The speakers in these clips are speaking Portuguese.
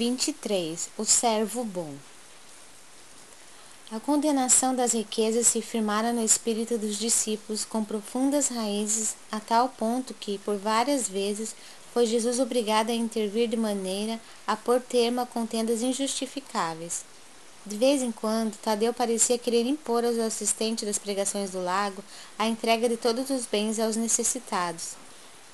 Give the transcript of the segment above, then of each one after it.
23 O servo bom A condenação das riquezas se firmara no espírito dos discípulos com profundas raízes, a tal ponto que, por várias vezes, foi Jesus obrigado a intervir de maneira a pôr termo a contendas injustificáveis. De vez em quando, Tadeu parecia querer impor aos assistentes das pregações do lago a entrega de todos os bens aos necessitados.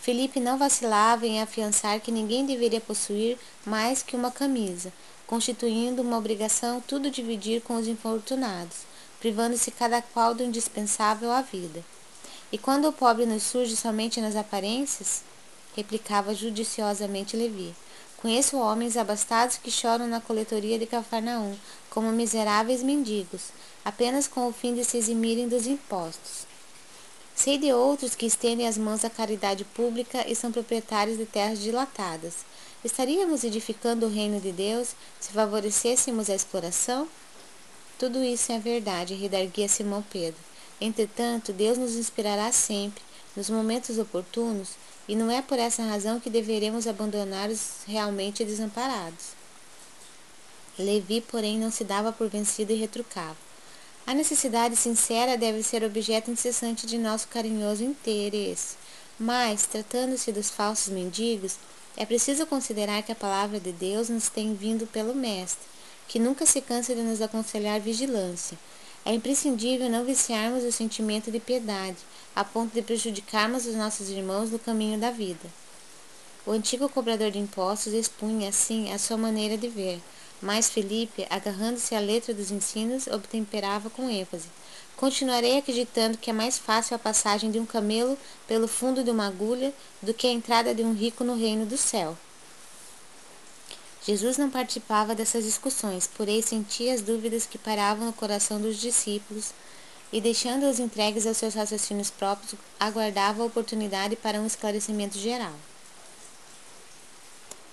Felipe não vacilava em afiançar que ninguém deveria possuir mais que uma camisa, constituindo uma obrigação tudo dividir com os infortunados, privando-se cada qual do indispensável à vida. E quando o pobre nos surge somente nas aparências? replicava judiciosamente Levi. Conheço homens abastados que choram na coletoria de Cafarnaum, como miseráveis mendigos, apenas com o fim de se eximirem dos impostos. Sei de outros que estendem as mãos à caridade pública e são proprietários de terras dilatadas. Estaríamos edificando o reino de Deus se favorecêssemos a exploração? Tudo isso é verdade, redarguia Simão Pedro. Entretanto, Deus nos inspirará sempre, nos momentos oportunos, e não é por essa razão que deveremos abandonar os realmente desamparados. Levi, porém, não se dava por vencido e retrucava. A necessidade sincera deve ser objeto incessante de nosso carinhoso interesse. Mas, tratando-se dos falsos mendigos, é preciso considerar que a palavra de Deus nos tem vindo pelo Mestre, que nunca se cansa de nos aconselhar vigilância. É imprescindível não viciarmos o sentimento de piedade, a ponto de prejudicarmos os nossos irmãos no caminho da vida. O antigo cobrador de impostos expunha, assim, a sua maneira de ver, mas Felipe, agarrando-se à letra dos ensinos, obtemperava com ênfase. Continuarei acreditando que é mais fácil a passagem de um camelo pelo fundo de uma agulha do que a entrada de um rico no reino do céu. Jesus não participava dessas discussões, porém sentia as dúvidas que paravam no coração dos discípulos e, deixando-os entregues aos seus raciocínios próprios, aguardava a oportunidade para um esclarecimento geral.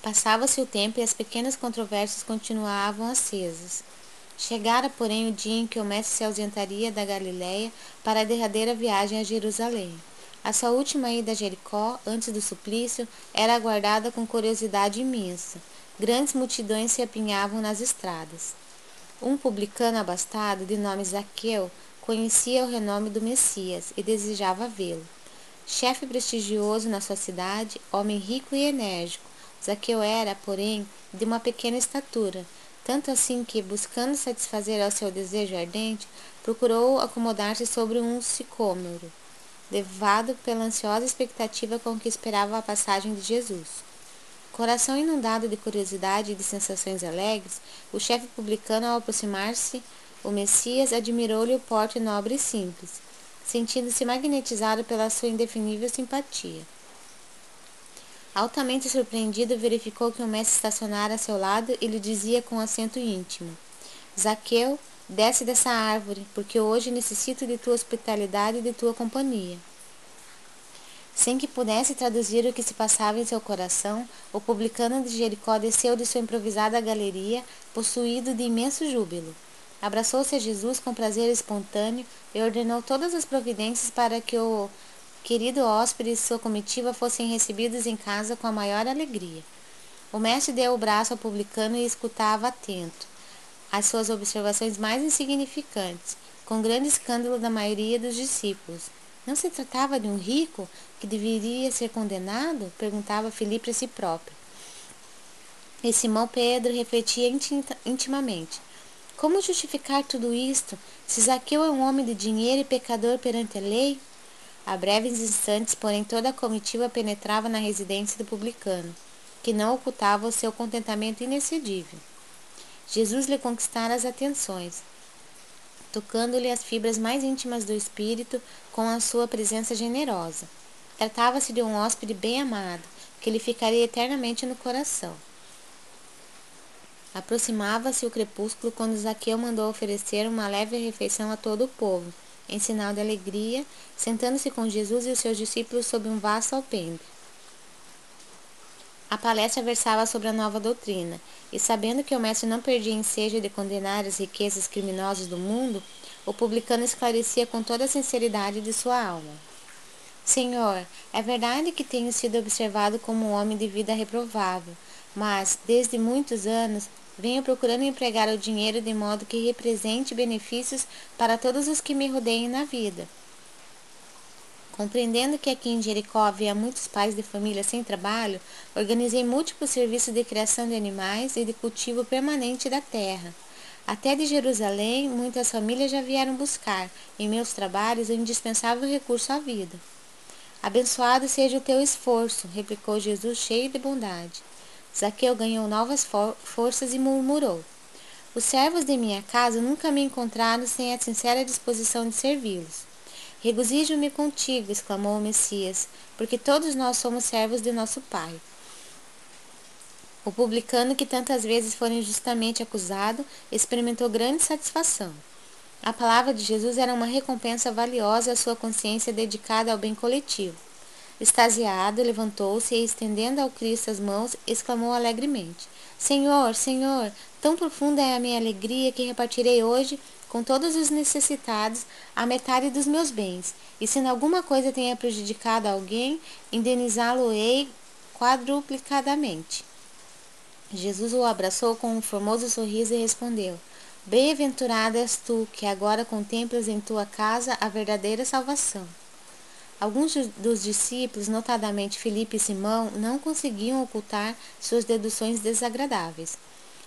Passava-se o tempo e as pequenas controvérsias continuavam acesas. Chegara, porém, o dia em que o mestre se ausentaria da Galiléia para a derradeira viagem a Jerusalém. A sua última ida a Jericó, antes do suplício, era aguardada com curiosidade imensa. Grandes multidões se apinhavam nas estradas. Um publicano abastado, de nome Zaqueu, conhecia o renome do Messias e desejava vê-lo. Chefe prestigioso na sua cidade, homem rico e enérgico, Zaqueu era, porém, de uma pequena estatura, tanto assim que, buscando satisfazer ao seu desejo ardente, procurou acomodar-se sobre um sicômoro, levado pela ansiosa expectativa com que esperava a passagem de Jesus. Coração inundado de curiosidade e de sensações alegres, o chefe publicano, ao aproximar-se, o Messias admirou-lhe o porte nobre e simples, sentindo-se magnetizado pela sua indefinível simpatia. Altamente surpreendido, verificou que o mestre estacionara a seu lado e lhe dizia com acento íntimo: Zaqueu, desce dessa árvore, porque hoje necessito de tua hospitalidade e de tua companhia. Sem que pudesse traduzir o que se passava em seu coração, o publicano de Jericó desceu de sua improvisada galeria, possuído de imenso júbilo. Abraçou-se a Jesus com prazer espontâneo e ordenou todas as providências para que o querido hóspede e sua comitiva fossem recebidos em casa com a maior alegria. O mestre deu o braço ao publicano e escutava atento as suas observações mais insignificantes, com grande escândalo da maioria dos discípulos. Não se tratava de um rico que deveria ser condenado? perguntava Filipe a si próprio. E Simão Pedro refletia intimamente. Como justificar tudo isto, se Zaqueu é um homem de dinheiro e pecador perante a lei? A breves instantes, porém, toda a comitiva penetrava na residência do publicano, que não ocultava o seu contentamento inexcedível. Jesus lhe conquistara as atenções, tocando-lhe as fibras mais íntimas do espírito com a sua presença generosa. Tratava-se de um hóspede bem amado, que lhe ficaria eternamente no coração. Aproximava-se o crepúsculo quando Zaqueu mandou oferecer uma leve refeição a todo o povo, em sinal de alegria, sentando-se com Jesus e os seus discípulos sob um vasto alpendre. A palestra versava sobre a nova doutrina, e sabendo que o mestre não perdia ensejo de condenar as riquezas criminosas do mundo, o publicano esclarecia com toda a sinceridade de sua alma. Senhor, é verdade que tenho sido observado como um homem de vida reprovável, mas, desde muitos anos, venho procurando empregar o dinheiro de modo que represente benefícios para todos os que me rodeiem na vida. Compreendendo que aqui em Jericó havia muitos pais de família sem trabalho, organizei múltiplos serviços de criação de animais e de cultivo permanente da terra. Até de Jerusalém, muitas famílias já vieram buscar, em meus trabalhos, o indispensável recurso à vida. Abençoado seja o teu esforço, replicou Jesus cheio de bondade. Zaqueu ganhou novas for forças e murmurou: Os servos de minha casa nunca me encontraram sem a sincera disposição de servi-los. Regozijo-me contigo, exclamou o Messias, porque todos nós somos servos de nosso Pai. O publicano, que tantas vezes foi injustamente acusado, experimentou grande satisfação. A palavra de Jesus era uma recompensa valiosa à sua consciência dedicada ao bem coletivo. Extasiado, levantou-se e, estendendo ao Cristo as mãos, exclamou alegremente: Senhor, Senhor, tão profunda é a minha alegria que repartirei hoje com todos os necessitados a metade dos meus bens, e se em alguma coisa tenha prejudicado alguém, indenizá-lo-ei quadruplicadamente. Jesus o abraçou com um formoso sorriso e respondeu: Bem-aventurado és tu, que agora contemplas em tua casa a verdadeira salvação. Alguns dos discípulos, notadamente Filipe e Simão, não conseguiam ocultar suas deduções desagradáveis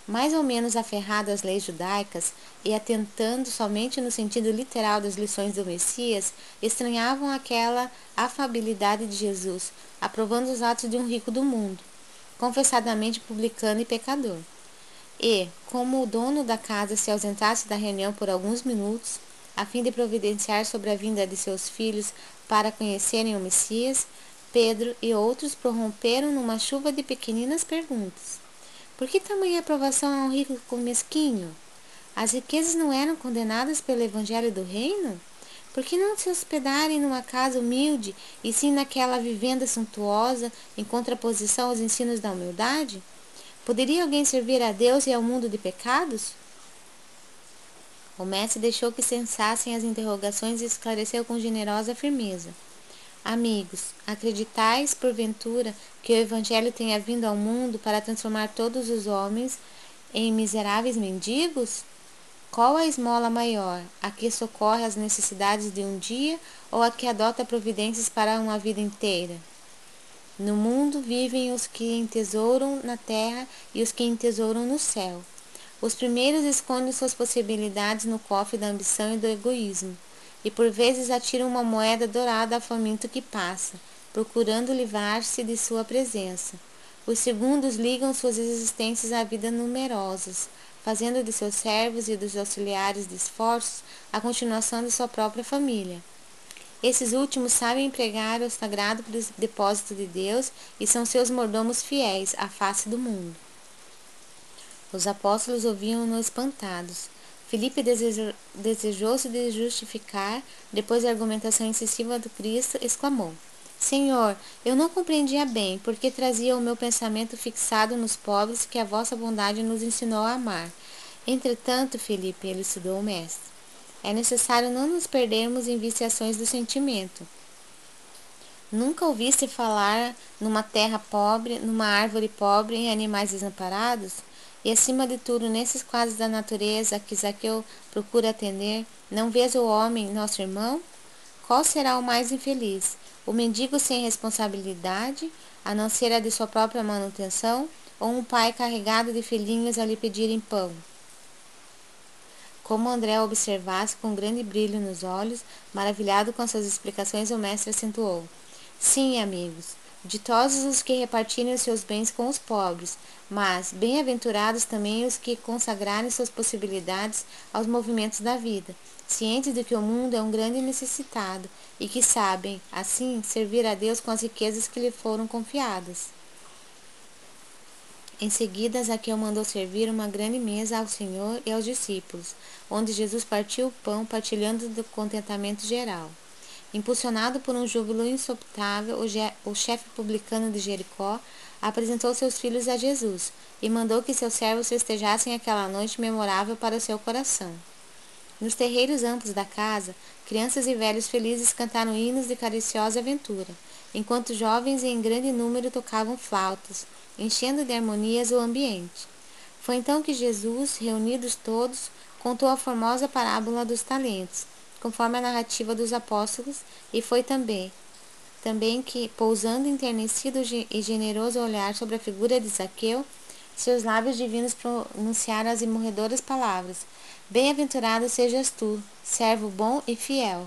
mais ou menos aferrado às leis judaicas e atentando somente no sentido literal das lições do Messias, estranhavam aquela afabilidade de Jesus, aprovando os atos de um rico do mundo, confessadamente publicano e pecador. E, como o dono da casa se ausentasse da reunião por alguns minutos, a fim de providenciar sobre a vinda de seus filhos para conhecerem o Messias, Pedro e outros prorromperam numa chuva de pequeninas perguntas. Por que tamanha aprovação a um rico com mesquinho? As riquezas não eram condenadas pelo evangelho do reino? Por que não se hospedarem numa casa humilde e sim naquela vivenda suntuosa em contraposição aos ensinos da humildade? Poderia alguém servir a Deus e ao mundo de pecados? O mestre deixou que sensassem as interrogações e esclareceu com generosa firmeza. Amigos, acreditais, porventura, que o Evangelho tenha vindo ao mundo para transformar todos os homens em miseráveis mendigos? Qual a esmola maior, a que socorre as necessidades de um dia ou a que adota providências para uma vida inteira? No mundo vivem os que entesouram na terra e os que entesouram no céu. Os primeiros escondem suas possibilidades no cofre da ambição e do egoísmo e por vezes atiram uma moeda dourada ao faminto que passa, procurando livrar-se de sua presença. Os segundos ligam suas existências à vida numerosas, fazendo de seus servos e dos auxiliares de esforços a continuação de sua própria família. Esses últimos sabem empregar o sagrado depósito de Deus e são seus mordomos fiéis à face do mundo. Os apóstolos ouviam-no espantados. Filipe desejou-se de justificar, depois da argumentação excessiva do Cristo, exclamou: Senhor, eu não compreendia bem, porque trazia o meu pensamento fixado nos pobres que a vossa bondade nos ensinou a amar. Entretanto, Filipe, elucidou o mestre, é necessário não nos perdermos em viciações do sentimento. Nunca ouviste falar numa terra pobre, numa árvore pobre, em animais desamparados? E acima de tudo, nesses quadros da natureza que Zaqueu procura atender, não vês o homem, nosso irmão? Qual será o mais infeliz? O mendigo sem responsabilidade, a não ser a de sua própria manutenção, ou um pai carregado de filhinhos a lhe pedirem pão? Como André observasse com grande brilho nos olhos, maravilhado com suas explicações, o mestre acentuou: Sim, amigos, Ditosos os que repartirem os seus bens com os pobres, mas bem-aventurados também os que consagrarem suas possibilidades aos movimentos da vida, cientes de que o mundo é um grande necessitado e que sabem, assim, servir a Deus com as riquezas que lhe foram confiadas. Em seguida, Zaqueu mandou servir uma grande mesa ao Senhor e aos discípulos, onde Jesus partiu o pão, partilhando do contentamento geral. Impulsionado por um júbilo insoptável, o chefe publicano de Jericó apresentou seus filhos a Jesus e mandou que seus servos festejassem aquela noite memorável para o seu coração. Nos terreiros amplos da casa, crianças e velhos felizes cantaram hinos de cariciosa aventura, enquanto jovens em grande número tocavam flautas, enchendo de harmonias o ambiente. Foi então que Jesus, reunidos todos, contou a formosa parábola dos talentos, conforme a narrativa dos apóstolos, e foi também também que, pousando enternecido e generoso olhar sobre a figura de Zaqueu, seus lábios divinos pronunciaram as imorredoras palavras: Bem-aventurado sejas tu, servo bom e fiel.